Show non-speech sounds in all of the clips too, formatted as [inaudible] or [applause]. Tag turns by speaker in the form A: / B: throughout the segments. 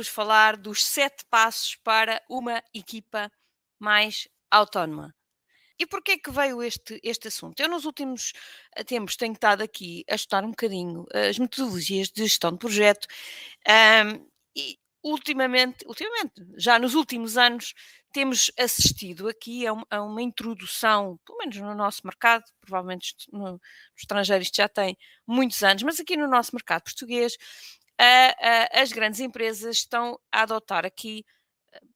A: vos falar dos sete passos para uma equipa mais autónoma. E porquê que veio este, este assunto? Eu nos últimos eh, tempos tenho estado aqui a estudar um bocadinho as metodologias de gestão de projeto um, e ultimamente, ultimamente, já nos últimos anos, temos assistido aqui a, um, a, uma introdução, pelo menos no nosso mercado, provavelmente no, no estrangeiro isto já tem muitos anos, mas aqui no nosso mercado português, as grandes empresas estão a adotar aqui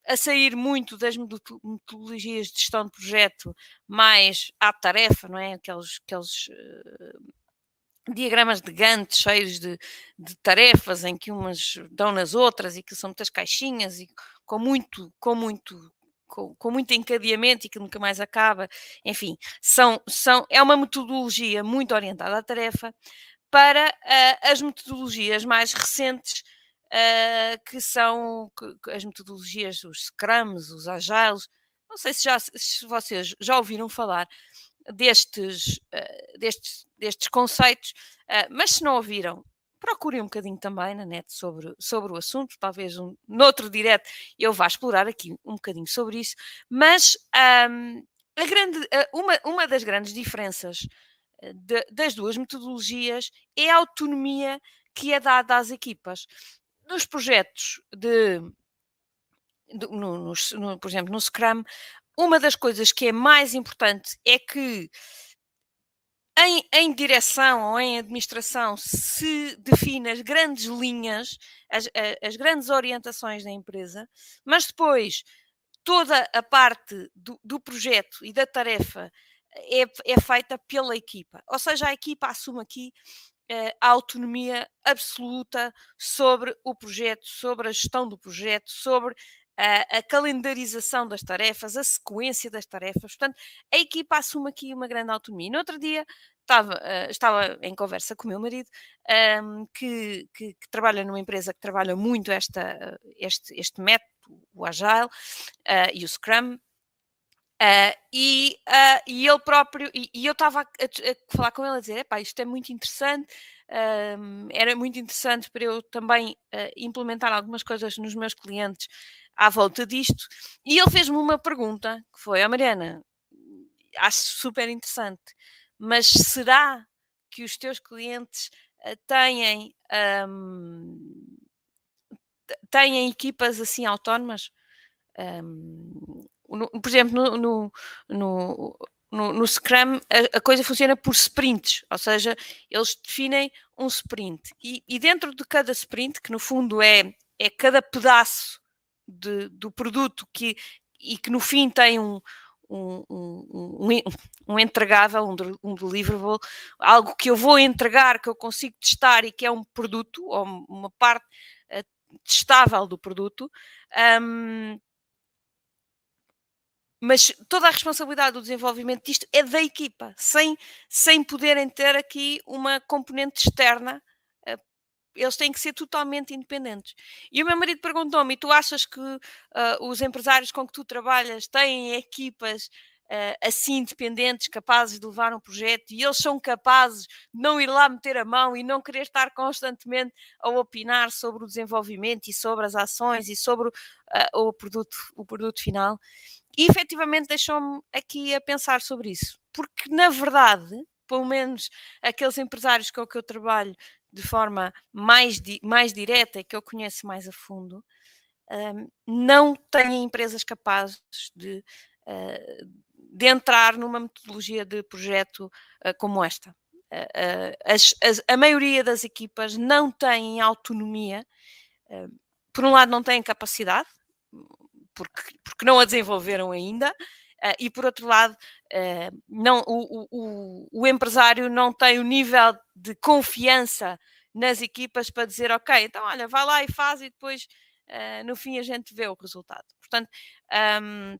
A: a sair muito das metodologias de gestão de projeto mais à tarefa, não é? Aqueles, aqueles uh, diagramas de Gantt cheios de, de, tarefas em que umas dão nas outras e que são muitas caixinhas e com muito, com muito com, com, muito encadeamento e que nunca mais acaba, enfim, são, são, é uma metodologia muito orientada à tarefa para uh, as metodologias mais recentes uh, que são que, as metodologias, os Scrums, os Agiles. Não sei se, já, se vocês já ouviram falar destes, uh, destes, destes conceitos, mas se não ouviram, procurem um bocadinho também na net sobre, sobre o assunto, talvez um, noutro direto eu vá explorar aqui um bocadinho sobre isso, mas um, a grande, uma, uma das grandes diferenças de, das duas metodologias é a autonomia que é dada às equipas. Nos projetos de, de no, no, no, por exemplo, no Scrum, uma das coisas que é mais importante é que em, em, direção ou em administração se define as grandes linhas, as, as, grandes orientações da empresa, mas depois toda a parte do, do projeto e da tarefa é, é, feita pela equipa. Ou seja, a equipa assume aqui eh, a autonomia absoluta sobre o projeto, sobre a gestão do projeto, sobre a, a, calendarização das tarefas, a sequência das tarefas. Portanto, a equipa assume aqui uma grande autonomia. No outro dia estava, uh, estava em conversa com o meu marido, um, ehm, que, que, que, trabalha numa empresa que trabalha muito esta, este, este método, o Agile uh, e o Scrum, Uh, e, uh, e ele próprio, e, e eu estava a, a, a, falar com ele a dizer: Epá, isto é muito interessante, uh, era muito interessante para eu também ah, implementar algumas coisas nos meus clientes à volta disto. E ele fez-me uma pergunta que foi: oh, Mariana, acho super interessante, mas será que os teus clientes têm, um, têm equipas assim autónomas? Um, no, por exemplo, no, no, no, no, Scrum a, a, coisa funciona por sprints, ou seja, eles definem um sprint. E, e dentro de cada sprint, que no fundo é, é cada pedaço de, do produto que, e que no fim tem um, um, um, um, entregável, um, um deliverable, algo que eu vou entregar, que eu consigo testar e que é um produto, ou uma parte uh, testável do produto, um, mas toda a responsabilidade do desenvolvimento disto é da equipa, sem, sem poderem ter aqui uma componente externa. Eh, eles têm que ser totalmente independentes. E o meu marido perguntou-me: tu achas que uh, os empresários com que tu trabalhas têm equipas uh, assim independentes, capazes de levar um projeto e eles são capazes de não ir lá meter a mão e não querer estar constantemente a opinar sobre o desenvolvimento e sobre as ações e sobre uh, o, produto, o produto final? E efetivamente deixou-me aqui a pensar sobre isso, porque na verdade, pelo menos aqueles empresários com que eu trabalho de forma mais, di mais direta e que eu conheço mais a fundo, um, não têm empresas capazes de, uh, de entrar numa metodologia de projeto uh, como esta. Uh, as, as, a maioria das equipas não têm autonomia, por um lado, não têm capacidade, porque, porque não a desenvolveram ainda, uh, e por outro lado, uh, não, o, o, o, empresário não tem o nível de confiança nas equipas para dizer, ok, então olha, vai lá e faz e depois uh, no fim a gente vê o resultado. Portanto, um,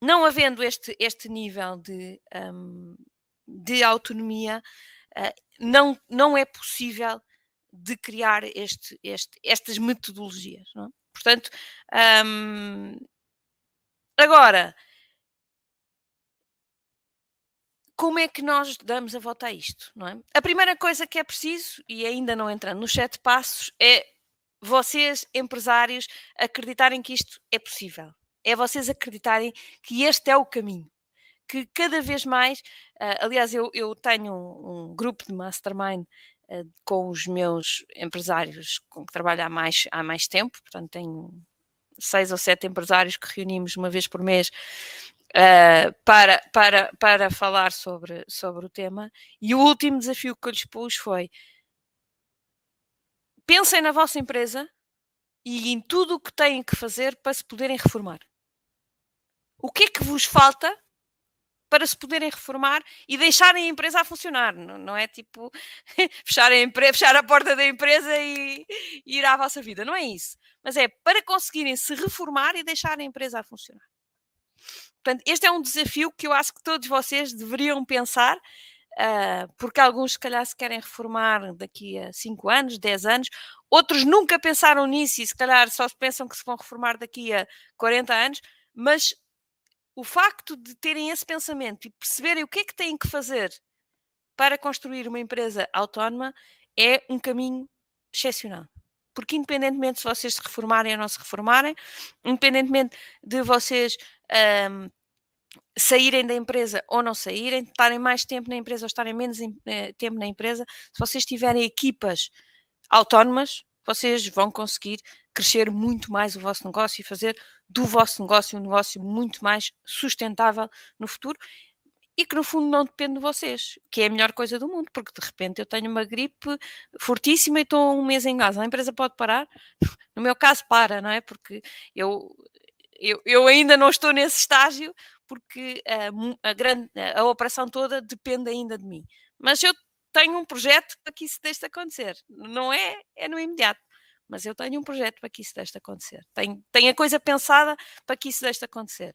A: não havendo este, este nível de, um, de autonomia, não, não é possível de criar este, este, estas metodologias. Não é? Portanto, agora, como é que nós damos a volta a isto? Não é? A primeira coisa que é preciso, e ainda não entrando nos sete passos, é vocês, empresários, acreditarem que isto é possível. É vocês acreditarem que este é o caminho. Que cada vez mais, uh, aliás, eu, eu tenho um, grupo de mastermind com os meus empresários com que trabalho há mais, há mais tempo, portanto, tenho seis ou sete empresários que reunimos uma vez por mês uh, para, para, para falar sobre, sobre o tema. E o último desafio que eu lhes pus foi: pensem na vossa empresa e em tudo o que têm que fazer para se poderem reformar. O que é que vos falta para se poderem reformar e deixarem a empresa a funcionar? Não, não é tipo [laughs] fechar a, empresa, fechar a porta da empresa e, e ir à vossa vida. Não é isso. Mas é para conseguirem se reformar e deixar a empresa a funcionar. Portanto, este é um desafio que eu acho que todos vocês deveriam pensar, uh, porque alguns, se calhar, se querem reformar daqui a 5 anos, 10 anos, outros nunca pensaram nisso e, se calhar, só pensam que se vão reformar daqui a 40 anos, mas o facto de terem esse pensamento e perceberem o que é que têm que fazer para construir uma empresa autónoma é um caminho excepcional. Porque, independentemente se vocês se reformarem ou não se reformarem, independentemente de vocês um, saírem da empresa ou não saírem, estarem mais tempo na empresa ou estarem menos eh, tempo na empresa, se vocês tiverem equipas autónomas, vocês vão conseguir crescer muito mais o vosso negócio e fazer do vosso negócio um negócio muito mais sustentável no futuro e que no fundo não depende de vocês, que é a melhor coisa do mundo, porque de repente eu tenho uma gripe fortíssima e estou um mês em casa. A empresa pode parar? [laughs] No meu caso, para, não é? Porque eu, eu, eu ainda não estou nesse estágio, porque a, a, grande, a operação toda depende ainda de mim. Mas eu tenho um projeto para que isso deixe de acontecer. Não é, é no imediato. Mas eu tenho um projeto para que isso deixe de acontecer. Tenho, tenho a coisa pensada para que isso deixe de acontecer.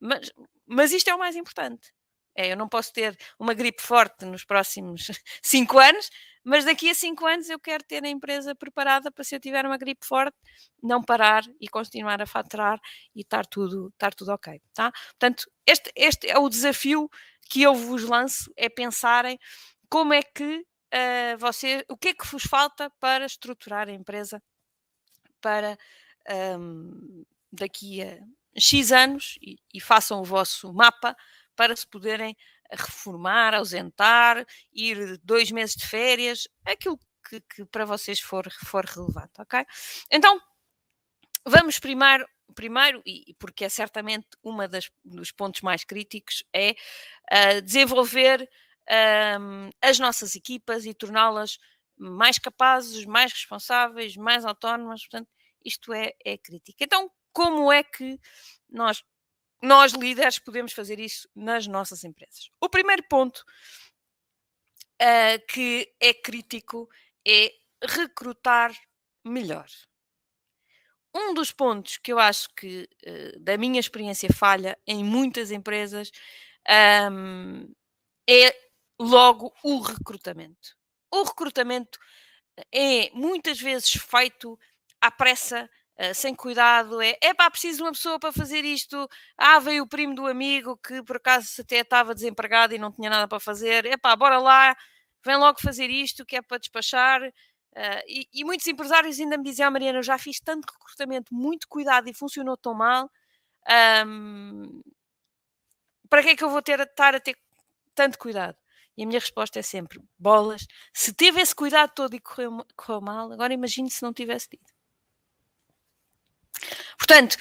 A: Mas, mas isto é o mais importante. É, eu não posso ter uma gripe forte nos próximos [laughs] cinco anos, mas daqui a cinco anos eu quero ter a empresa preparada para se eu tiver uma gripe forte, não parar e continuar a faturar e estar tudo, estar tudo ok. Tá? Portanto, este, este é o desafio que eu vos lanço, é pensarem como é que uh, você, o que é que vos falta para estruturar a empresa para um, daqui a X anos e, e façam o vosso mapa para se poderem reformar, ausentar, ir dois meses de férias, aquilo que, que para vocês for, for relevante, ok? Então, vamos primeiro, primeiro e porque é certamente um dos pontos mais críticos, é uh, desenvolver um, as nossas equipas e torná-las mais capazes, mais responsáveis, mais autónomas, portanto, isto é, é crítico. Então, como é que nós nós líderes podemos fazer isso nas nossas empresas. O primeiro ponto uh, que é crítico é recrutar melhor. Um dos pontos que eu acho que, uh, da minha experiência, falha em muitas empresas um, é logo o recrutamento. O recrutamento é muitas vezes feito à pressa Uh, sem cuidado, é é pá, preciso de uma pessoa para fazer isto. Ah, veio o primo do amigo que por acaso até estava desempregado e não tinha nada para fazer. É pá, bora lá, vem logo fazer isto que é para despachar. Uh, e, e, muitos empresários ainda me diziam, ah, Mariana, eu já fiz tanto recrutamento, muito cuidado e funcionou tão mal. Um, para que é que eu vou ter, estar a ter tanto cuidado? E a minha resposta é sempre: bolas. Se teve esse cuidado todo e correu, correu mal, agora imagine se não tivesse tido. Portanto,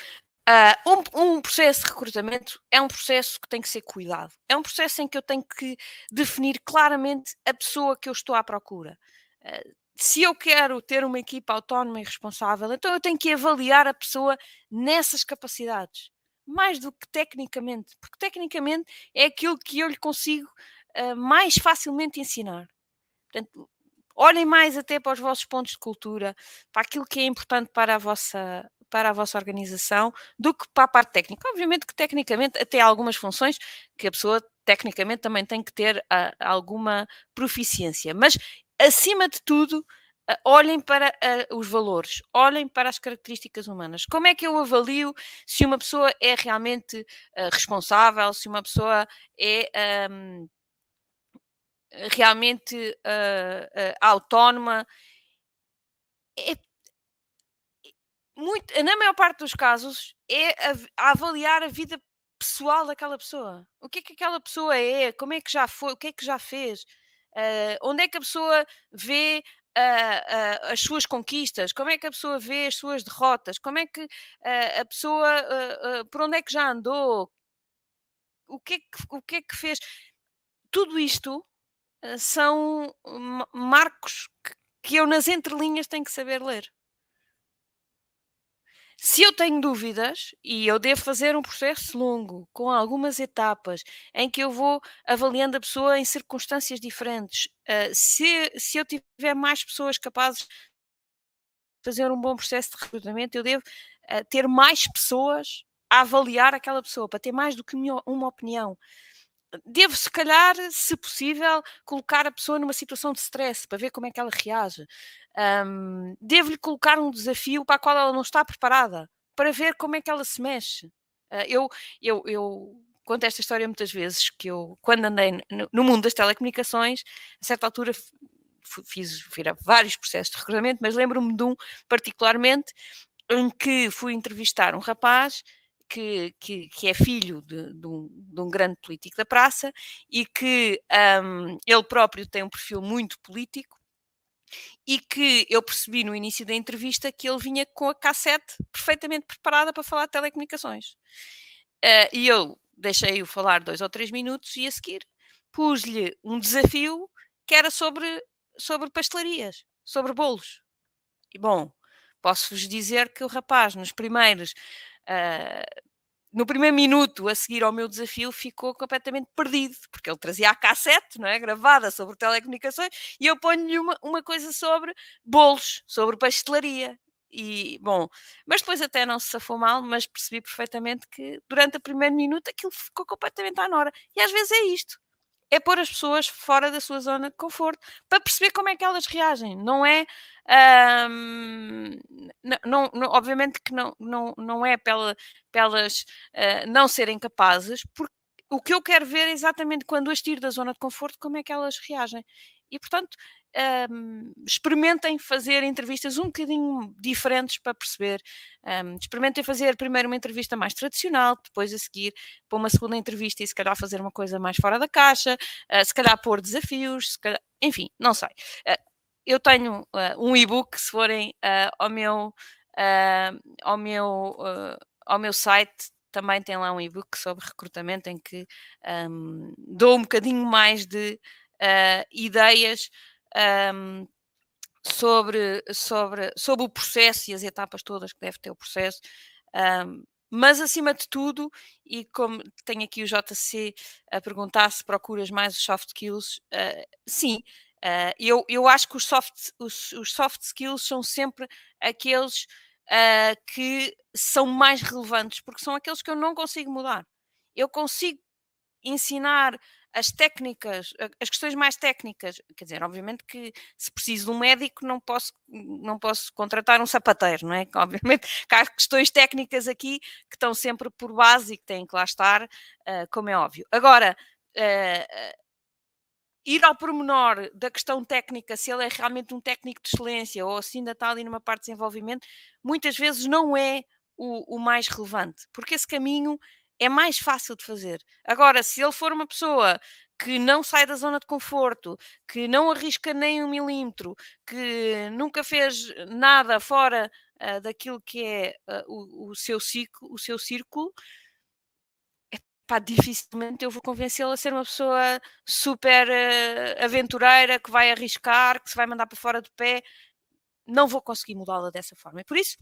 A: uh, um, um, processo de recrutamento é um processo que tem que ser cuidado. É um processo em que eu tenho que definir claramente a pessoa que eu estou à procura. Uh, se eu quero ter uma equipa autónoma e responsável, então eu tenho que avaliar a pessoa nessas capacidades, mais do que tecnicamente, porque tecnicamente é aquilo que eu lhe consigo uh, mais facilmente ensinar. Portanto, olhem mais até para os vossos pontos de cultura, para aquilo que é importante para a vossa, para a vossa organização do que para a parte técnica. Obviamente que tecnicamente até há algumas funções que a pessoa tecnicamente também tem que ter uh, alguma proficiência, mas acima de tudo olhem para os valores, olhem para as características humanas. Como é que eu avalio se uma pessoa é realmente responsável, se uma pessoa é um, realmente autónoma? É muito, na maior parte dos casos, é a, a avaliar a vida pessoal daquela pessoa. O que é que aquela pessoa é? Como é que já foi? O que é que já fez? Uh, onde é que a pessoa vê uh, uh, as suas conquistas? Como é que a pessoa vê as suas derrotas? Como é que a pessoa, por onde é que já andou? O que é que, o que, é que fez? Tudo isto são marcos que, eu, nas entrelinhas, tenho que saber ler. Se eu tenho dúvidas, e eu devo fazer um processo longo, com algumas etapas, em que eu vou avaliando a pessoa em circunstâncias diferentes, uh, se, se eu tiver mais pessoas capazes de fazer um bom processo de recrutamento, eu devo uh, ter mais pessoas a avaliar aquela pessoa, para ter mais do que uma opinião devo, se calhar, se possível, colocar a pessoa numa situação de stress para ver como é que ela reage. Um, devo-lhe colocar um desafio para o qual ela não está preparada, para ver como é que ela se mexe. Uh, eu, eu, eu conto esta história muitas vezes, que eu, quando andei no, no mundo das telecomunicações, a certa altura fiz, fiz vários processos de recrutamento, mas lembro-me de um particularmente em que fui entrevistar um rapaz que, que, que, é filho de, de, um, de, um, grande político da praça e que um, ele próprio tem um perfil muito político e que eu percebi no início da entrevista que ele vinha com a cassete perfeitamente preparada para falar de telecomunicações. Uh, e eu deixei-o falar dois ou três minutos e a seguir pus-lhe um desafio que era sobre, sobre pastelarias, sobre bolos. E bom, posso-vos dizer que o rapaz, nos primeiros Uh, no primeiro minuto a seguir ao meu desafio ficou completamente perdido, porque ele trazia a cassete, não é? Gravada sobre telecomunicações, e eu ponho-lhe uma, uma coisa sobre bolos, sobre pastelaria. E, bom, mas depois até não se safou mal, mas percebi perfeitamente que durante o primeiro minuto aquilo ficou completamente à nora. E às vezes é isto é pôr as pessoas fora da sua zona de conforto para perceber como é que elas reagem. Não é. Não, não, obviamente que não, não, não é pela, pelas uh, não serem capazes, porque o que eu quero ver é exatamente quando as tiro da zona de conforto, como é que elas reagem. E, portanto, um, experimentem fazer entrevistas um bocadinho diferentes para perceber. Um, experimentem fazer primeiro uma entrevista mais tradicional, depois a seguir para uma segunda entrevista e se calhar fazer uma coisa mais fora da caixa, uh, se calhar pôr desafios, calhar, enfim, não sei. Uh, eu tenho uh, um e-book, se forem ao meu, ao meu, ao meu site, também tem lá um e-book sobre recrutamento em que um, dou um bocadinho mais de uh, ideias um, sobre, sobre, sobre o processo e as etapas todas que deve ter o processo. Um, mas acima de tudo, e como tenho aqui o JC a perguntar se procuras mais os soft skills, uh, sim, uh, eu, eu acho que os soft, os, os soft skills são sempre aqueles uh, que são mais relevantes, porque são aqueles que eu não consigo mudar. Eu consigo ensinar as técnicas, as questões mais técnicas, quer dizer, obviamente que se preciso de um médico não posso, não posso contratar um sapateiro, não é? [laughs] Obviamente que há questões técnicas aqui que estão sempre por base e que têm que lá estar, uh, como é óbvio. Agora, uh, ir ao pormenor da questão técnica, se ele é realmente um técnico de excelência ou se ainda está ali numa parte de desenvolvimento, muitas vezes não é o, o mais relevante, porque esse caminho é mais fácil de fazer. Agora, se ele for uma pessoa que não sai da zona de conforto, que não arrisca nem um milímetro, que nunca fez nada fora uh, daquilo que é uh, o, o, seu ciclo, o seu círculo, pá, dificilmente eu vou convencê-lo a ser uma pessoa super uh, aventureira, que vai arriscar, que se vai mandar para fora do pé. Não vou conseguir mudá-la dessa forma. E por isso,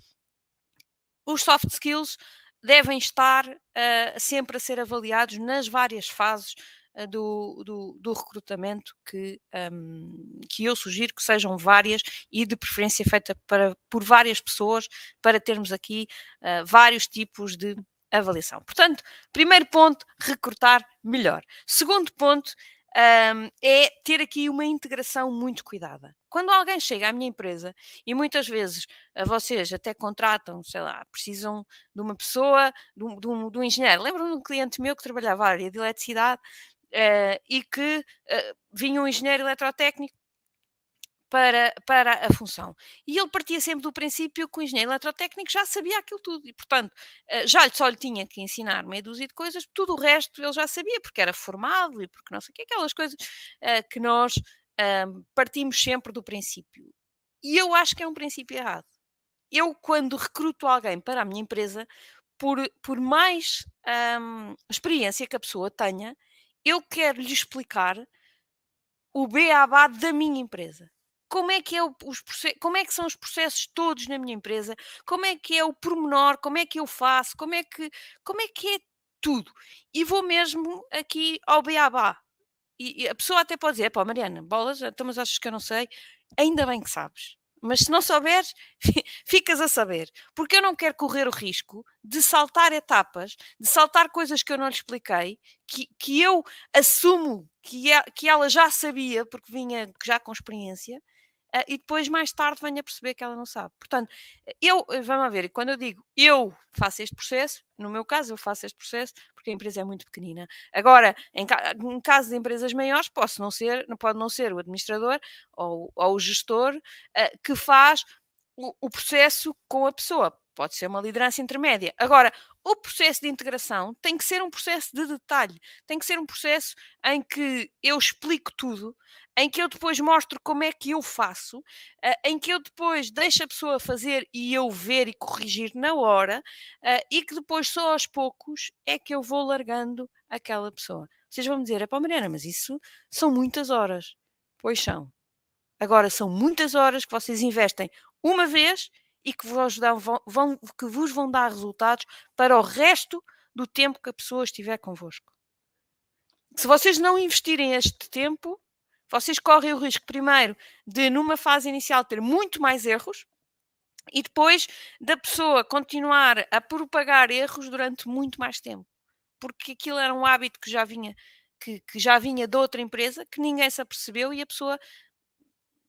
A: os soft skills devem estar uh, sempre a ser avaliados nas várias fases uh, do, do, do, recrutamento que, um, que eu sugiro que sejam várias e de preferência feita para, por várias pessoas para termos aqui uh, vários tipos de avaliação. Portanto, primeiro ponto, recrutar melhor. Segundo ponto, um, é ter aqui uma integração muito cuidada. Quando alguém chega à minha empresa, e muitas vezes uh, vocês até contratam, sei lá, precisam de uma pessoa, de um, de um, de um engenheiro. Lembro-me de um cliente meu que trabalhava na área de eletricidade uh, e que uh, vinha um engenheiro eletrotécnico para, para a função. E ele partia sempre do princípio que o engenheiro eletrotécnico já sabia aquilo tudo e, portanto, eh, já só lhe tinha que ensinar meia dúzia de coisas, tudo o resto ele já sabia, porque era formado e porque não sei o que, aquelas coisas uh, que nós uh, partimos sempre do princípio. E eu acho que é um princípio errado. Eu, quando recruto alguém para a minha empresa, por, por mais um, experiência que a pessoa tenha, eu quero lhe explicar o beabá da minha empresa. Como é, que é os, como é que são os processos todos na minha empresa? Como é que é o pormenor? Como é que eu faço? Como é que, como é, que é tudo? E vou mesmo aqui ao beabá. E, e a pessoa até pode dizer: pá, Mariana, bolas, então, mas achas que eu não sei? Ainda bem que sabes. Mas se não souberes, [laughs] ficas a saber. Porque eu não quero correr o risco de saltar etapas, de saltar coisas que eu não lhe expliquei, que, que eu assumo que, é, que ela já sabia, porque vinha já com experiência, e depois mais tarde venha a perceber que ela não sabe. Portanto, eu, eh, vamos ver, quando eu digo eu faço este processo, no meu caso eu faço este processo porque a empresa é muito pequenina. Agora, em, em caso de empresas maiores, posso não ser, pode não ser o administrador ou, ou o gestor uh, que faz o, o processo com a pessoa. Pode ser uma liderança intermédia. Agora, o processo de integração tem que ser um processo de detalhe, tem que ser um processo em que eu explico tudo, em que eu depois mostro como é que eu faço, uh, em que eu depois deixo a pessoa fazer e eu ver e corrigir na hora, uh, e que depois só aos poucos é que eu vou largando aquela pessoa. Vocês vão me dizer, é para Mariana, mas isso são muitas horas. Pois são. Agora, são muitas horas que vocês investem uma vez e que vos, dão, vão, que vos vão dar resultados para o resto do tempo que a pessoa estiver convosco. Se vocês não investirem este tempo, vocês correm o risco, primeiro, de numa fase inicial ter muito mais erros e depois da pessoa continuar a propagar erros durante muito mais tempo. Porque aquilo era um hábito que já vinha, que, que já vinha de outra empresa, que ninguém se apercebeu e a pessoa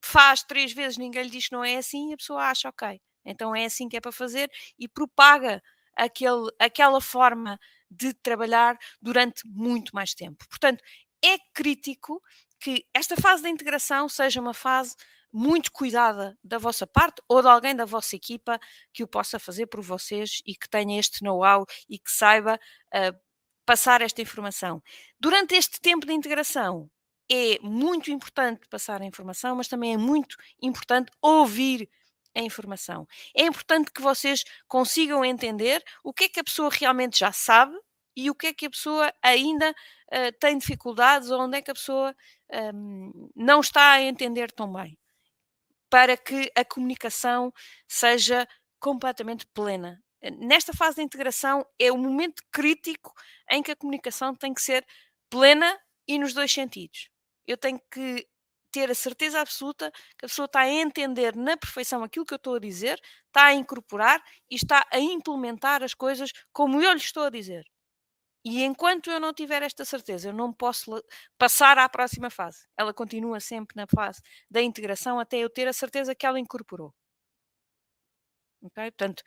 A: faz três vezes, ninguém lhe diz que não é assim e a pessoa acha, ok, então é assim que é para fazer e propaga aquele, aquela forma de trabalhar durante muito mais tempo. Portanto, é crítico que esta fase da integração seja uma fase muito cuidada da vossa parte ou de alguém da vossa equipa que o possa fazer por vocês e que tenha este know-how e que saiba uh, passar esta informação. Durante este tempo de integração, é muito importante passar a informação, mas também é muito importante ouvir a informação. É importante que vocês consigam entender o que é que a pessoa realmente já sabe e o que é que a pessoa ainda uh, tem dificuldades ou onde é que a pessoa um, não está a entender tão bem. Para que a comunicação seja completamente plena. Nesta fase de integração é o momento crítico em que a comunicação tem que ser plena e nos dois sentidos. Eu tenho que ter a certeza absoluta que a pessoa está a entender na perfeição aquilo que eu estou a dizer, está a incorporar e está a implementar as coisas como eu lhe estou a dizer. E enquanto eu não tiver esta certeza, eu não posso passar à próxima fase. Ela continua sempre na fase da integração até eu ter a certeza que ela incorporou. Okay? Portanto,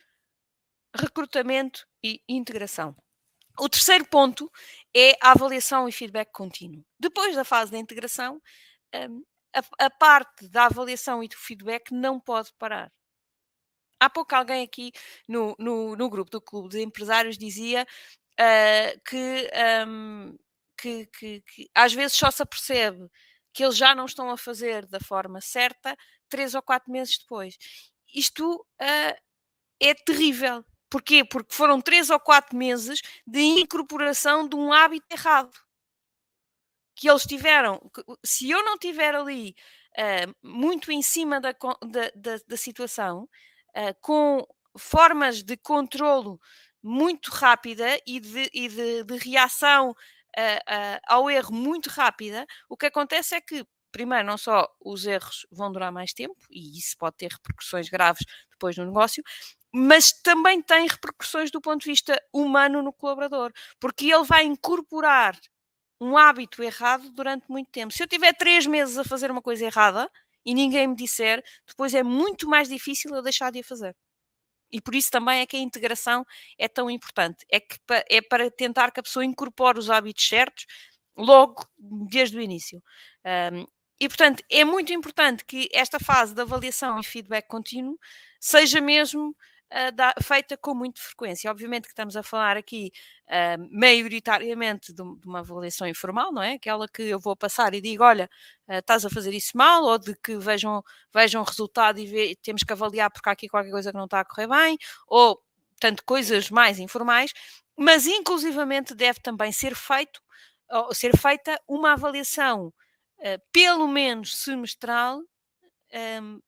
A: recrutamento e integração. O terceiro ponto é a avaliação e feedback contínuo. Depois da fase da integração, hum, a parte da avaliação e do feedback não pode parar. Há pouco alguém aqui no, no, no grupo do Clube de Empresários dizia uh, que, um, que, que, que, às vezes só se apercebe que eles já não estão a fazer da forma certa três ou quatro meses depois. Isto uh, é terrível. Porquê? Porque foram três ou quatro meses de incorporação de um hábito errado que eles tiveram, se eu não tiver ali uh, muito em cima da, da, da, da situação, uh, com formas de controlo muito rápida e de, e de, de reação uh, ao erro muito rápida, o que acontece é que, primeiro, não só os erros vão durar mais tempo, e isso pode ter repercussões graves depois no negócio, mas também tem repercussões do ponto de vista humano no colaborador, porque ele vai incorporar um hábito errado durante muito tempo. Se eu tiver três meses a fazer uma coisa errada e ninguém me disser, depois é muito mais difícil eu deixar de a fazer. E por isso também é que a integração é tão importante. É, que, é para tentar que a pessoa incorpore os hábitos certos logo desde o início. Um, e, portanto, é muito importante que esta fase de avaliação e feedback contínuo seja mesmo da, feita com muita frequência. Obviamente que estamos a falar aqui uh, maioritariamente de, de, uma avaliação informal, não é? Aquela que eu vou passar e digo, olha, uh, estás a fazer isso mal, ou de que vejam, vejam resultado e vê, temos que avaliar porque há aqui qualquer coisa que não está a correr bem, ou, tanto coisas mais informais, mas inclusivamente deve também ser feito, ser feita uma avaliação uh, pelo menos semestral, um,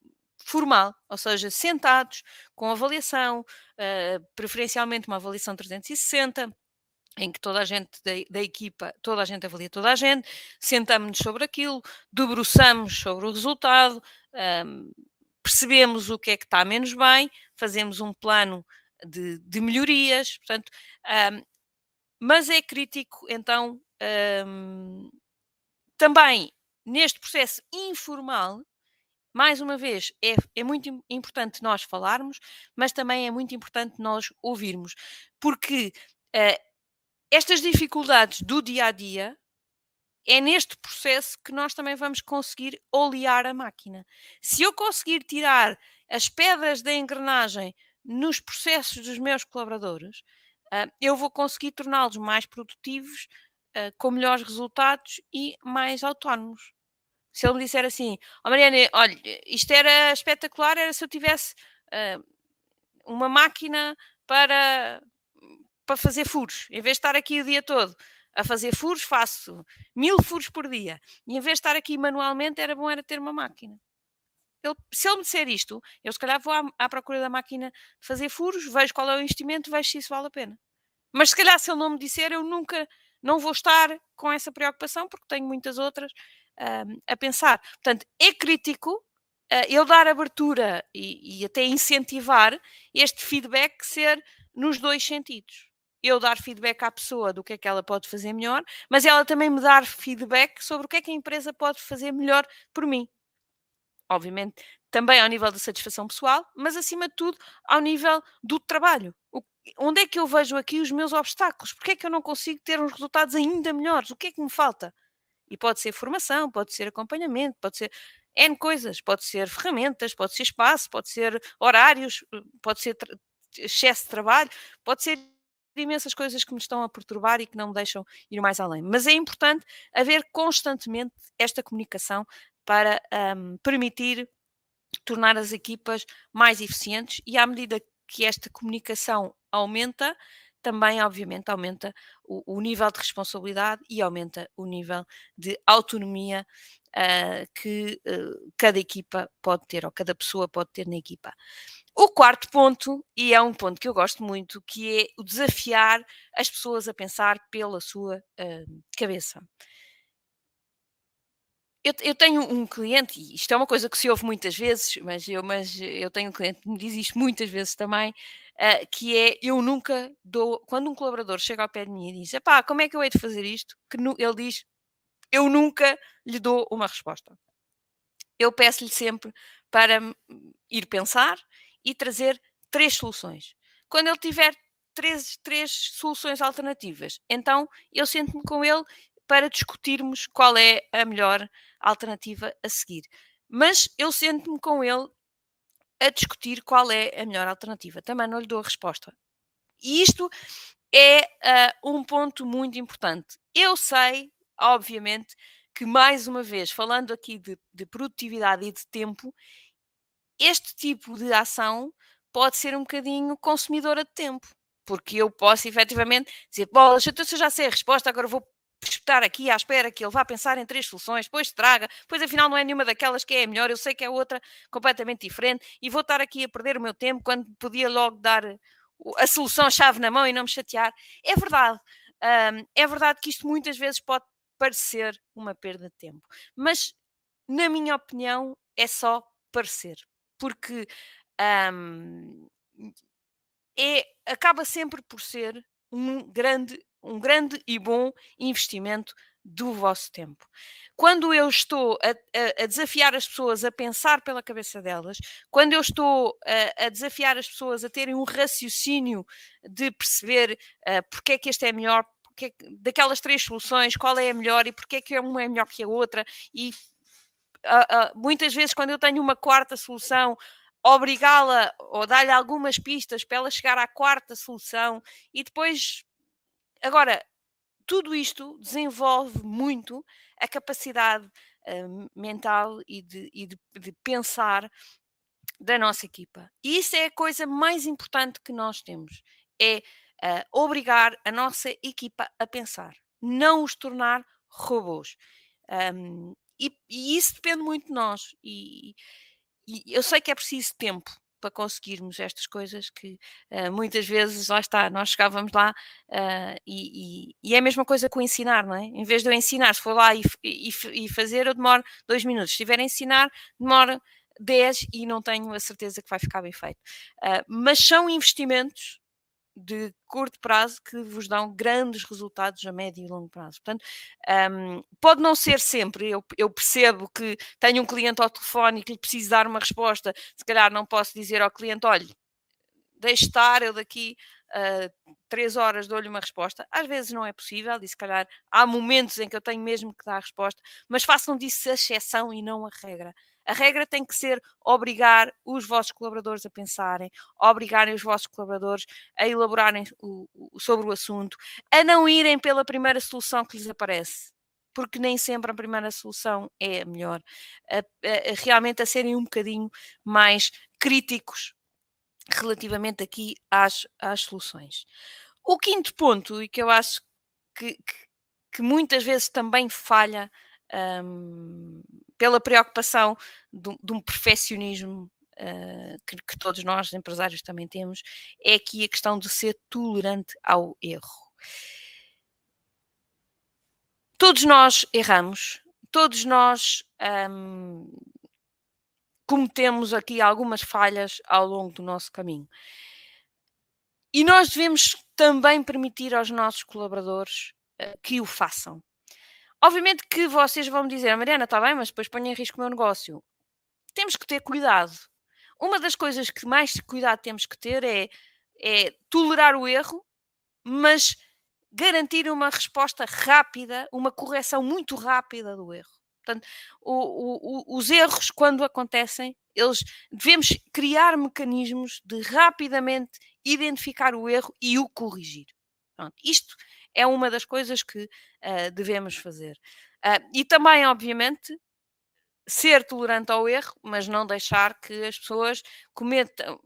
A: formal, ou seja, sentados, com avaliação, uh, preferencialmente uma avaliação 360, em que toda a gente da, da, equipa, toda a gente avalia toda a gente, sentamos-nos sobre aquilo, debruçamos sobre o resultado, um, ehm, percebemos o que é que está menos bem, fazemos um plano de, de melhorias, portanto, um, ehm, mas é crítico então um, também neste processo informal, mais uma vez, é, é, muito importante nós falarmos, mas também é muito importante nós ouvirmos, porque uh, estas dificuldades do dia a dia é neste processo que nós também vamos conseguir olear a máquina. Se eu conseguir tirar as pedras da engrenagem nos processos dos meus colaboradores, uh, eu vou conseguir torná-los mais produtivos, uh, com melhores resultados e mais autónomos. Se ele me disser assim, oh Mariana, olha, isto era espetacular, era se eu tivesse uh, uma máquina para, para fazer furos, em vez de estar aqui o dia todo a fazer furos, faço mil furos por dia. E em vez de estar aqui manualmente, era bom era ter uma máquina. Ele, se ele me disser isto, eu se calhar vou à, à, procura da máquina de fazer furos, vejo qual é o investimento, vejo se isso vale a pena. Mas se calhar se ele não me disser, eu nunca, não vou estar com essa preocupação, porque tenho muitas outras uh, a pensar. Portanto, é crítico uh, eu dar abertura e, e até incentivar este feedback ser nos dois sentidos eu dar feedback à pessoa do que é que ela pode fazer melhor, mas ela também me dar feedback sobre o que é que a empresa pode fazer melhor por mim. Obviamente, também ao nível da satisfação pessoal, mas acima de tudo ao nível do trabalho. O, onde é que eu vejo aqui os meus obstáculos? Porque é que eu não consigo ter uns resultados ainda melhores? O que é que me falta? E pode ser formação, pode ser acompanhamento, pode ser N coisas, pode ser ferramentas, pode ser espaço, pode ser horários, pode ser excesso de trabalho, pode ser imensas coisas que me estão a perturbar e que não me deixam ir mais além. Mas é importante haver constantemente esta comunicação para um, permitir tornar as equipas mais eficientes e à medida que esta comunicação aumenta, também, obviamente, aumenta o, o, nível de responsabilidade e aumenta o nível de autonomia uh, que uh, cada equipa pode ter, ou cada pessoa pode ter na equipa. O quarto ponto, e é um ponto que eu gosto muito, que é o desafiar as pessoas a pensar pela sua uh, cabeça. Eu, eu, tenho um cliente, e isto é uma coisa que se ouve muitas vezes, mas eu, mas eu tenho um cliente que me diz isto muitas vezes também, uh, que é eu nunca dou, quando um colaborador chega ao pé de mim e diz, pá, como é que eu hei de fazer isto? Que no, ele diz, eu nunca lhe dou uma resposta. Eu peço-lhe sempre para ir pensar e trazer três soluções. Quando ele tiver três, três soluções alternativas, então eu sento-me com ele para discutirmos qual é a melhor alternativa a seguir. Mas eu sento-me com ele a discutir qual é a melhor alternativa. Também não lhe dou a resposta. E isto é uh, um ponto muito importante. Eu sei, obviamente, que mais uma vez, falando aqui de, de, produtividade e de tempo, este tipo de ação pode ser um bocadinho consumidora de tempo. Porque eu posso efetivamente dizer, bom, então eu já sei a resposta, agora vou estar aqui à espera que ele vá pensar em três soluções, depois traga, depois afinal não é nenhuma daquelas que é a melhor, eu sei que é outra completamente diferente e vou estar aqui a perder o meu tempo quando podia logo dar a solução-chave na mão e não me chatear. É verdade, um, é verdade que isto muitas vezes pode parecer uma perda de tempo, mas na minha opinião é só parecer, porque um, é, acaba sempre por ser um grande um grande e bom investimento do vosso tempo. Quando eu estou a, a, a, desafiar as pessoas a pensar pela cabeça delas, quando eu estou a, a desafiar as pessoas a terem um raciocínio de perceber uh, porque é que este é melhor, porque é que, daquelas três soluções, qual é a melhor e porque é que uma é melhor que a outra, e uh, uh, muitas vezes, quando eu tenho uma quarta solução, obrigá-la ou dar-lhe algumas pistas para ela chegar à quarta solução e depois. Agora, tudo isto desenvolve muito a capacidade uh, mental e, de, e de, de, pensar da nossa equipa. E isso é a coisa mais importante que nós temos: é uh, obrigar a nossa equipa a pensar, não os tornar robôs. Um, e, e, isso depende muito de nós. E, e, eu sei que é preciso tempo para conseguirmos estas coisas que uh, muitas vezes, lá está, nós chegávamos lá uh, e, e, é a mesma coisa com ensinar, não é? Em vez de eu ensinar, se for lá e, e fazer, eu demoro dois minutos. Se estiver a ensinar, demora 10 e não tenho a certeza que vai ficar bem feito. Uh, mas são investimentos de curto prazo que vos dão grandes resultados a médio e longo prazo. Portanto, um, pode não ser sempre, eu, eu, percebo que tenho um cliente ao telefone e que lhe preciso dar uma resposta, se calhar não posso dizer ao cliente, olha, deixe estar, eu daqui uh, três horas dou-lhe uma resposta. Às vezes não é possível e se calhar há momentos em que eu tenho mesmo que dar a resposta, mas façam disso a exceção e não a regra. A regra tem que ser obrigar os vossos colaboradores a pensarem, obrigarem os vossos colaboradores a elaborarem o, o, sobre o assunto, a não irem pela primeira solução que lhes aparece porque nem sempre a primeira solução é a melhor, a, a, realmente a serem um bocadinho mais críticos relativamente aqui às, às soluções. O quinto ponto, e que eu acho que, que, que muitas vezes também falha um, pela preocupação de, de um perfeccionismo uh, que, que, todos nós, empresários, também temos, é aqui a questão de ser tolerante ao erro. Todos nós erramos, todos nós um, cometemos aqui algumas falhas ao longo do nosso caminho. E nós devemos também permitir aos nossos colaboradores uh, que o façam. Obviamente que vocês vão me dizer, Mariana, está bem, mas depois põe em risco o meu negócio. Temos que ter cuidado. Uma das coisas que mais cuidado temos que ter é, é tolerar o erro, mas garantir uma resposta rápida, uma correção muito rápida do erro. Portanto, o, o, os erros, quando acontecem, eles devemos criar mecanismos de rapidamente identificar o erro e o corrigir. Pronto, isto é uma das coisas que uh, devemos fazer. Uh, e também, obviamente, ser tolerante ao erro, mas não deixar que as pessoas cometam,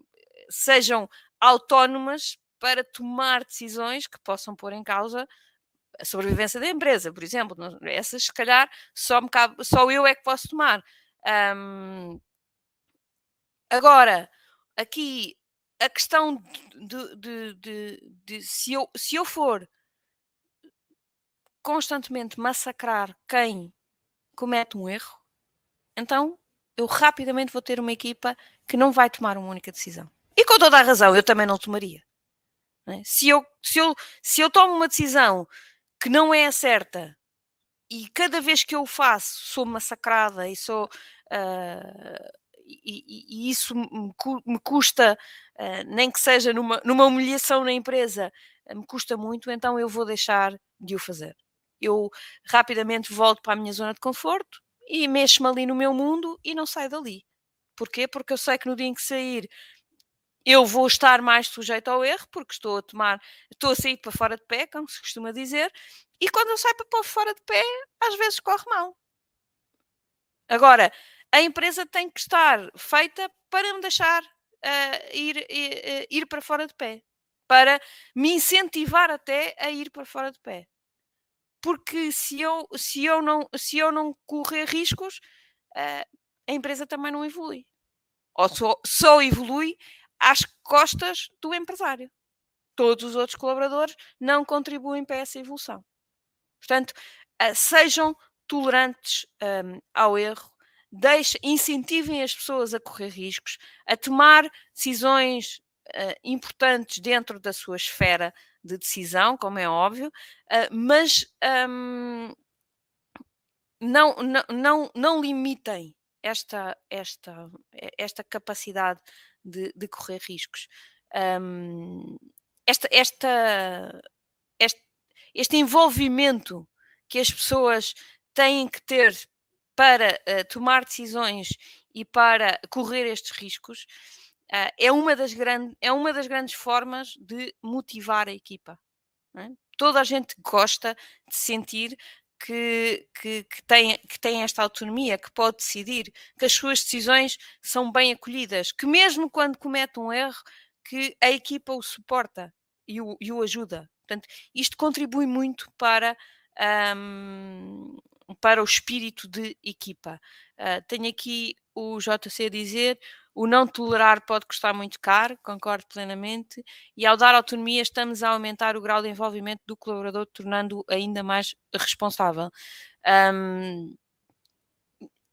A: sejam autónomas para tomar decisões que possam pôr em causa a sobrevivência da empresa, por exemplo. Essas, se calhar, só, cabe, só eu é que posso tomar. Um, agora, aqui a questão de, de, de, de, se, eu, se eu for constantemente massacrar quem comete um erro, então eu rapidamente vou ter uma equipa que não vai tomar uma única decisão. E com toda a razão, eu também não tomaria. Não é? se, eu, se, eu, se eu tomo uma decisão que não é a certa e cada vez que eu o faço sou massacrada e sou. Uh, e, e, isso me, custa, uh, nem que seja numa, numa humilhação na empresa, me custa muito, então eu vou deixar de o fazer eu rapidamente volto para a minha zona de conforto e mexo-me ali no meu mundo e não saio dali. Porquê? Porque eu sei que no dia em que sair eu vou estar mais sujeito ao erro, porque estou a tomar, estou a sair para fora de pé, como se costuma dizer, e quando eu saio para fora de pé, às vezes corre mal. Agora, a empresa tem que estar feita para me deixar uh, ir, ir, ir para fora de pé, para me incentivar até a ir para fora de pé porque se eu, se eu, não, se eu não correr riscos, uh, a empresa também não evolui. Ou só, só evolui às costas do empresário. Todos os outros colaboradores não contribuem para essa evolução. Portanto, uh, sejam tolerantes um, ao erro, deixe, incentivem as pessoas a correr riscos, a tomar decisões uh, importantes dentro da sua esfera de decisão, como é óbvio, uh, mas um, não, não, não, não limitem esta, esta, esta capacidade de, de correr riscos. Um, esta, esta, este, este envolvimento que as pessoas têm que ter para uh, tomar decisões e para correr estes riscos, uh, é, uma das grande, é uma das grandes formas de motivar a equipa. É? Toda a gente gosta de sentir que, que, que, tem, que tem esta autonomia, que pode decidir, que as suas decisões são bem acolhidas, que mesmo quando comete um erro, que a equipa o suporta e o, e o ajuda. Portanto, isto contribui muito para, um, para o espírito de equipa. Uh, tenho aqui o JC a dizer: o não tolerar pode custar muito caro, concordo plenamente, e ao dar autonomia estamos a aumentar o grau de envolvimento do colaborador, tornando-o ainda mais responsável. Um,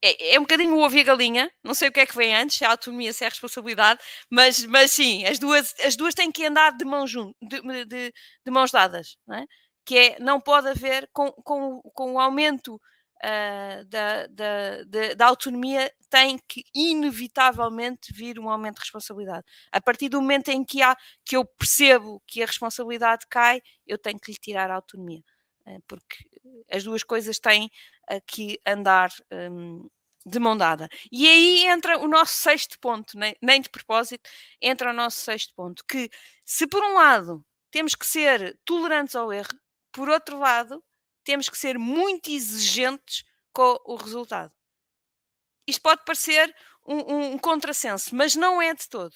A: é, é, um bocadinho o ovo e a galinha, não sei o que é que vem antes, se é a autonomia, se é a responsabilidade, mas, mas sim, as duas, as duas têm que andar de, mão junto, de, de, de mãos dadas, é? que é, não pode haver, com, com, com o aumento uh, da, da, da, da, autonomia, tem que inevitavelmente vir um aumento de responsabilidade. A partir do momento em que, há, que eu percebo que a responsabilidade cai, eu tenho que lhe tirar a autonomia, uh, porque as duas coisas têm que andar um, de mão dada. E aí entra o nosso sexto ponto, nem, nem de propósito, entra o nosso sexto ponto, que se por um lado temos que ser tolerantes ao erro, por outro lado, temos que ser muito exigentes com o resultado. Isto pode parecer um, um, um contrassenso, mas não é de todo.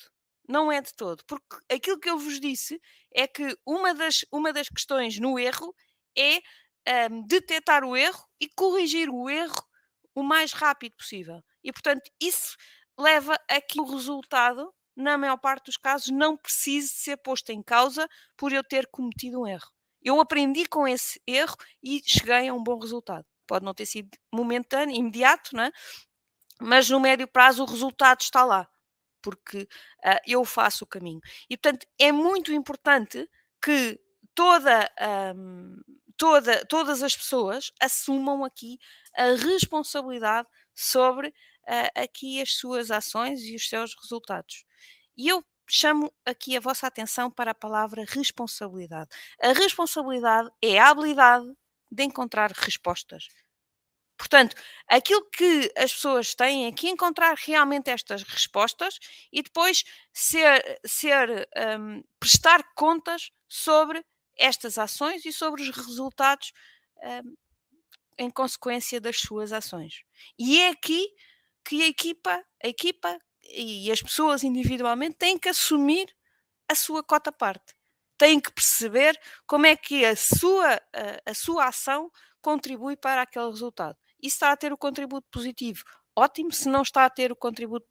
A: Não é de todo. Porque aquilo que eu vos disse é que uma das, uma das questões no erro é um, detectar o erro e corrigir o erro o mais rápido possível. E, portanto, isso leva a que o resultado, na maior parte dos casos, não precise ser posto em causa por eu ter cometido um erro. Eu aprendi com esse erro e cheguei a um bom resultado. Pode não ter sido momentâneo, imediato, né? mas no médio prazo o resultado está lá, porque uh, eu faço o caminho. E, portanto, é muito importante que toda, um, toda, todas as pessoas assumam aqui a responsabilidade sobre uh, aqui as suas ações e os seus resultados. E eu chamo aqui a vossa atenção para a palavra responsabilidade. A responsabilidade é a habilidade de encontrar respostas. Portanto, aquilo que as pessoas têm é que encontrar realmente estas respostas e depois ser, ser um, prestar contas sobre estas ações e sobre os resultados um, em consequência das suas ações. E é aqui que a equipa, a equipa e as pessoas individualmente têm que assumir a sua cota parte. Têm que perceber como é que a sua, a, a sua ação contribui para aquele resultado. E se está a ter o contributo positivo, ótimo. Se não está a ter o contributo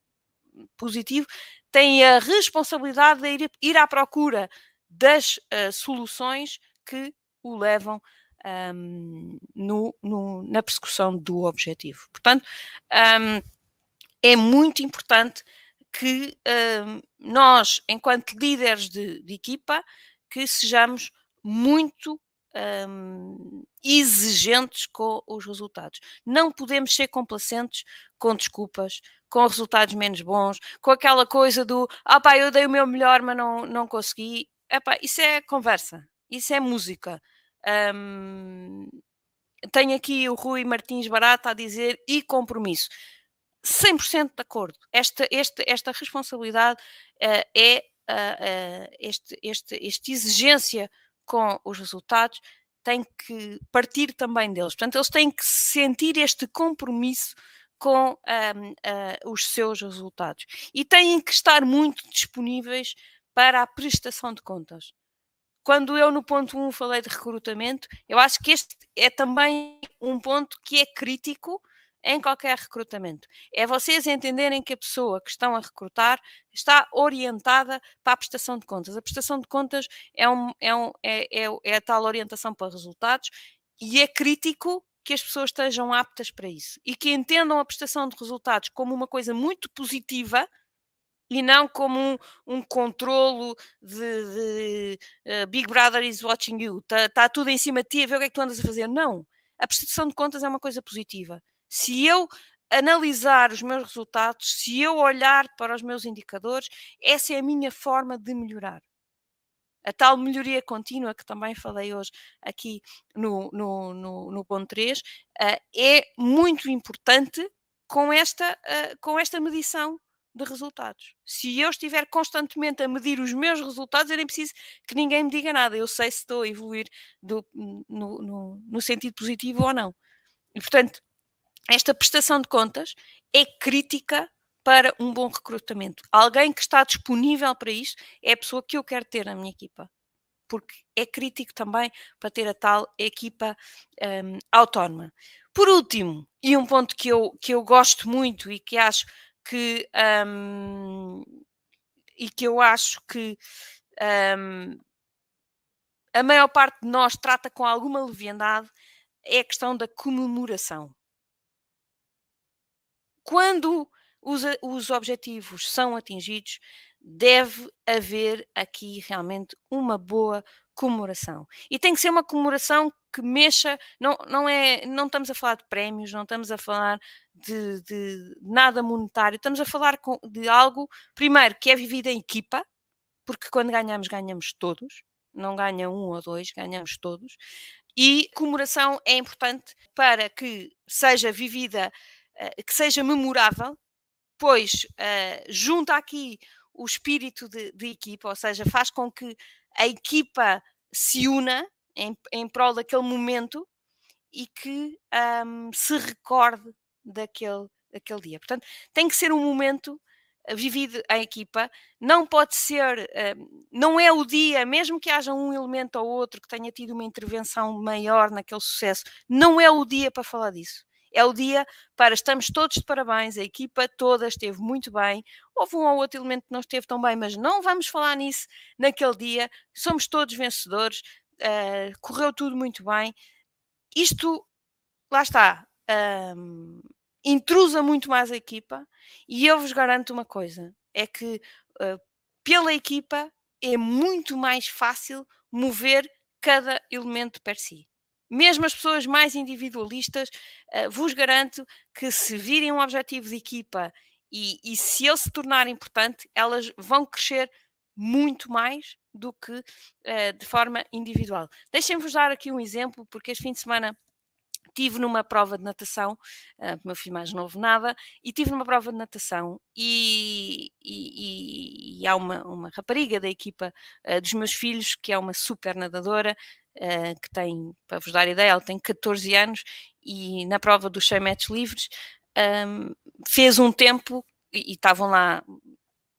A: positivo, tem a responsabilidade de ir, ir à procura das uh, soluções que o levam um, no, no, na persecução do objetivo. Portanto, um, é muito importante que um, nós, enquanto líderes de, de, equipa, que sejamos muito exigentes com os resultados. Não podemos ser complacentes com desculpas, com resultados menos bons, com aquela coisa do ah pá, eu dei o meu melhor, mas não, não consegui. Epá, isso é conversa, isso é música. Um, tenho aqui o Rui Martins Barata a dizer e compromisso. 100% de acordo. Esta, esta, esta responsabilidade uh, é uh, uh, este, este, esta exigência com os resultados tem que partir também deles. Portanto, eles têm que sentir este compromisso com um, os seus resultados e têm que estar muito disponíveis para a prestação de contas. Quando eu no ponto 1 falei de recrutamento, eu acho que este é também um ponto que é crítico em qualquer recrutamento. É vocês entenderem que a pessoa que estão a recrutar está orientada para a prestação de contas. A prestação de contas é, um, é, um, é, é, é a tal orientação para resultados e é crítico que as pessoas estejam aptas para isso e que entendam a prestação de resultados como uma coisa muito positiva e não como um, um controlo de, de uh, Big Brother is watching you, está tá tudo em cima de ti a ver o que é que tu andas a fazer. Não, a prestação de contas é uma coisa positiva. Se eu analisar os meus resultados, se eu olhar para os meus indicadores, essa é a minha forma de melhorar. a tal melhoria contínua que também falei hoje aqui no, no, no, no ponto 3, uh, eh, é muito importante com esta, uh, com esta medição de resultados. Se eu estiver constantemente a medir os meus resultados, eu nem preciso que ninguém me diga nada. Eu sei se estou a evoluir do, no, no, no sentido positivo ou não. E, portanto, esta prestação de contas é crítica para um bom recrutamento. Alguém que está disponível para isto é a pessoa que eu quero ter na minha equipa. Porque é crítico também para ter a tal equipa um, autónoma. Por último, e um ponto que eu, que eu gosto muito e que acho que um, e que eu acho que um, a maior parte de nós trata com alguma leviandade é a questão da comemoração. Quando os, os objetivos são atingidos, deve haver aqui realmente uma boa comemoração. E tem que ser uma comemoração que mexa, não, não, é, não estamos a falar de prémios, não estamos a falar de, de nada monetário, estamos a falar com, de algo, primeiro, que é vivido em equipa, porque quando ganhamos, ganhamos todos, não ganha um ou dois, ganhamos todos. E comemoração é importante para que seja vivida, eh, que seja memorável, pois uh, junta aqui o espírito de, de, equipa, ou seja, faz com que a equipa se una em, em prol daquele momento e que um, se recorde daquele, daquele dia. Portanto, tem que ser um momento eh, vivido em equipa, não pode ser, hum, não é o dia, mesmo que haja um elemento ou outro que tenha tido uma intervenção maior naquele sucesso, não é o dia para falar disso é o dia para estamos todos de parabéns, a equipa toda esteve muito bem. Houve um ou outro elemento que não esteve tão bem, mas não vamos falar nisso naquele dia. Somos todos vencedores, uh, correu tudo muito bem. Isto, lá está, um, intrusa muito mais a equipa e eu vos garanto uma coisa: é que uh, pela equipa é muito mais fácil mover cada elemento per si mesmo as pessoas mais individualistas, uh, vos garanto que se virem um objetivo de equipa e, e, se ele se tornar importante, elas vão crescer muito mais do que uh, de forma individual. Deixem-vos dar aqui um exemplo, porque este fim de semana tive numa prova de natação, uh, meu filho mais novo nada, e tive numa prova de natação e, e, e há uma, uma rapariga da equipa uh, dos meus filhos que é uma super nadadora, uh, que tem, para vos dar ideia, ela tem 14 anos e na prova dos 100 metros livres um, fez um tempo e, e estavam lá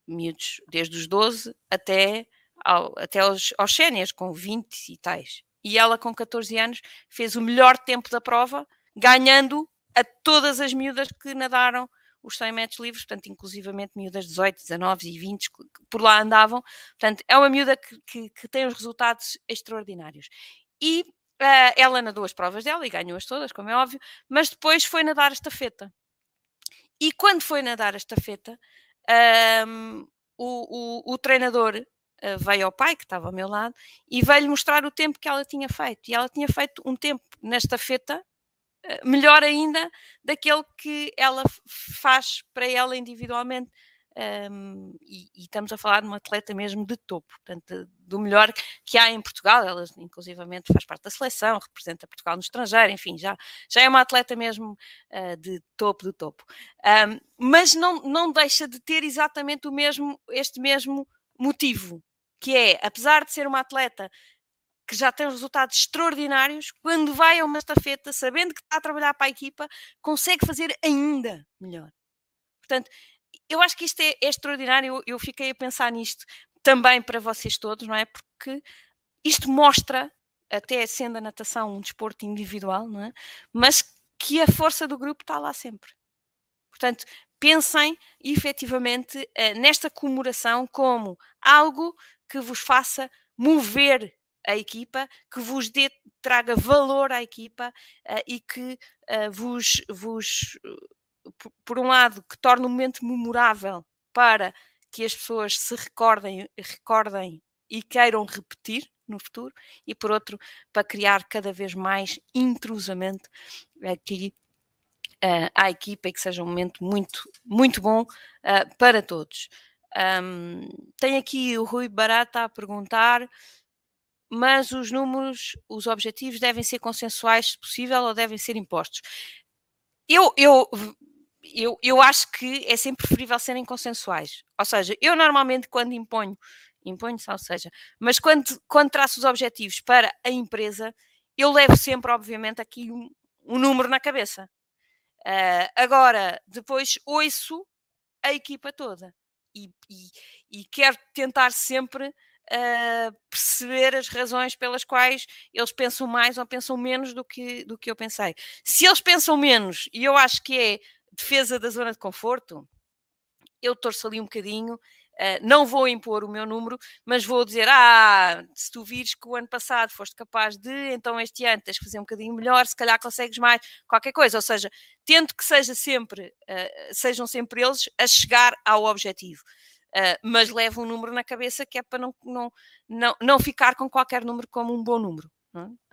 A: miúdos desde os 12 até, ao, até aos, aos séniores, com 20 e tais. E ela, com 14 anos, fez o melhor tempo da prova, ganhando a todas as miúdas que nadaram os 100 metros livres, portanto, inclusivamente miúdas 18, 19 e 20 que por lá andavam. Portanto, é uma miúda que, que, que tem os resultados extraordinários. E uh, ela nadou as provas dela e ganhou-as todas, como é óbvio, mas depois foi nadar a estafeta. E quando foi nadar a estafeta, um, o, o, o, treinador uh, veio ao pai, que estava ao meu lado, e veio-lhe mostrar o tempo que ela tinha feito. E ela tinha feito um tempo na estafeta eh, melhor ainda daquele que ela faz para ela individualmente. Um, e, e, estamos a falar de uma atleta mesmo de topo, portanto, do melhor que há em Portugal. Ela, inclusivamente, faz parte da seleção, representa Portugal no estrangeiro, enfim, já, já é uma atleta mesmo uh, de topo do topo. Um, mas não, não deixa de ter exatamente o mesmo, este mesmo motivo, que é, apesar de ser uma atleta que já tem resultados extraordinários, quando vai a uma estafeta, sabendo que está a trabalhar para a equipa, consegue fazer ainda melhor. Portanto, eu acho que isto é, é extraordinário. Eu, fiquei a pensar nisto também para vocês todos, não é? Porque isto mostra, até sendo a natação um desporto individual, não é? Mas que a força do grupo está lá sempre. Portanto, pensem efetivamente eh, nesta comemoração como algo que vos faça mover a equipa, que vos dê, traga valor à equipa uh, e que uh, vos, vos por, por, um lado, que torne um momento memorável para que as pessoas se recordem, recordem e queiram repetir no futuro, e por outro, para criar cada vez mais intrusamento aqui uh, à equipa e que seja um momento muito, muito bom para todos. Um, tem aqui o Rui Barata a perguntar, mas os números, os objetivos devem ser consensuais, se possível, ou devem ser impostos? Eu, eu, eu, eu acho que é sempre preferível serem consensuais. Ou seja, eu normalmente quando imponho, imponho ou seja, mas quando, quando traço os objetivos para a empresa, eu levo sempre, obviamente, aqui um, um número na cabeça. Uh, agora, depois ouço a equipa toda e, e, e quero tentar sempre uh, perceber as razões pelas quais eles pensam mais ou pensam menos do que, do que eu pensei. Se eles pensam menos e eu acho que é defesa da zona de conforto, eu torço ali um bocadinho Uh, não vou impor o meu número, mas vou dizer: ah, se tu vires que o ano passado foste capaz de, então este ano tens que fazer um bocadinho melhor, se calhar consegues mais, qualquer coisa. Ou seja, tento que seja sempre, uh, sejam sempre eles a chegar ao objetivo. Uh, mas levo um número na cabeça que é para não, não, não, não ficar com qualquer número como um bom número. Não é?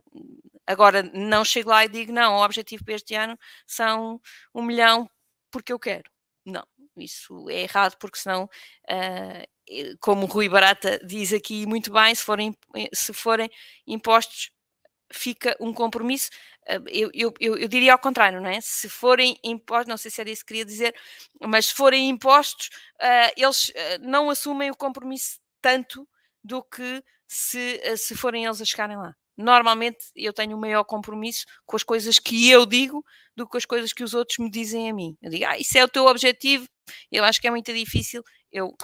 A: Agora, não chego lá e digo, não, o objetivo para este ano são um milhão porque eu quero. Não, isso é errado, porque senão, uh, como o Rui Barata diz aqui muito bem, se forem, se forem impostos, fica um compromisso. Uh, eu, eu, eu, diria ao contrário, não é? Se forem impostos, não sei se era isso que queria dizer, mas se forem impostos, uh, eles não assumem o compromisso tanto do que se, se forem eles a chegarem lá normalmente eu tenho um maior compromisso com as coisas que eu digo do que com as coisas que os outros me dizem a mim. Eu digo, ah, isso é o teu objetivo, eu acho que é muito difícil, eu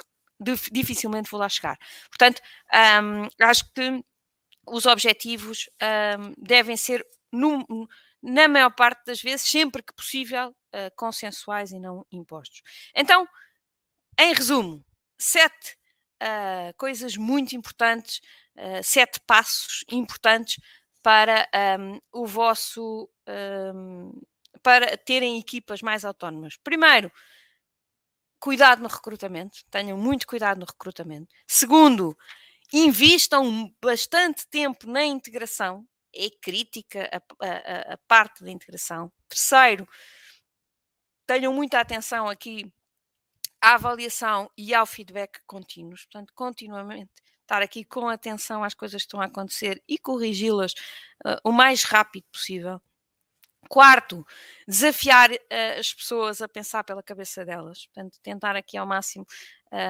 A: dificilmente vou lá chegar. Portanto, um, acho que os objetivos um, devem ser, num, na maior parte das vezes, sempre que possível, uh, consensuais e não impostos. Então, em resumo, sete uh, coisas muito importantes uh, sete passos importantes para um, o vosso um, para terem equipas mais autónomas. Primeiro, cuidado no recrutamento, tenham muito cuidado no recrutamento. Segundo, invistam bastante tempo na integração, é crítica a, a, a parte da integração. Terceiro, tenham muita atenção aqui à avaliação e ao feedback contínuos, portanto, continuamente estar aqui com atenção às coisas que estão a acontecer e corrigi-las uh, o mais rápido possível. Quarto, desafiar uh, as pessoas a pensar pela cabeça delas, portanto, tentar aqui ao máximo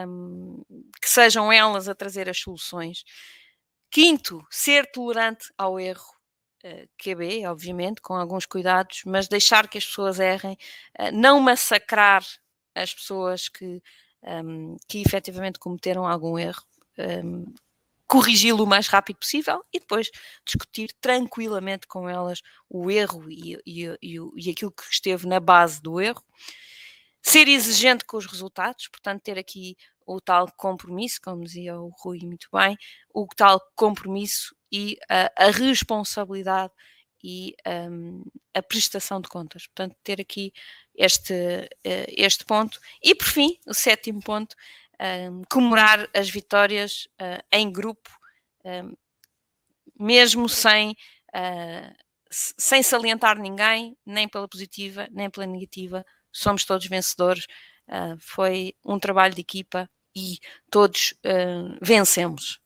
A: um, que sejam elas a trazer as soluções. Quinto, ser tolerante ao erro. Uh, QB, obviamente, com alguns cuidados, mas deixar que as pessoas errem, uh, não massacrar as pessoas que, um, que efetivamente cometeram algum erro, um, corrigi-lo o mais rápido possível e depois discutir tranquilamente com elas o erro e, e, e, e, aquilo que esteve na base do erro. Ser exigente com os resultados, portanto, ter aqui o tal compromisso, como dizia o Rui muito bem, o tal compromisso e a, a responsabilidade e um, a prestação de contas. Portanto, ter aqui este, uh, este ponto. E, por fim, o sétimo ponto, um, comemorar as vitórias uh, em grupo, um, mesmo sem, uh, sem salientar ninguém, nem pela positiva, nem pela negativa. Somos todos vencedores. Uh, foi um trabalho de equipa e todos vencemos.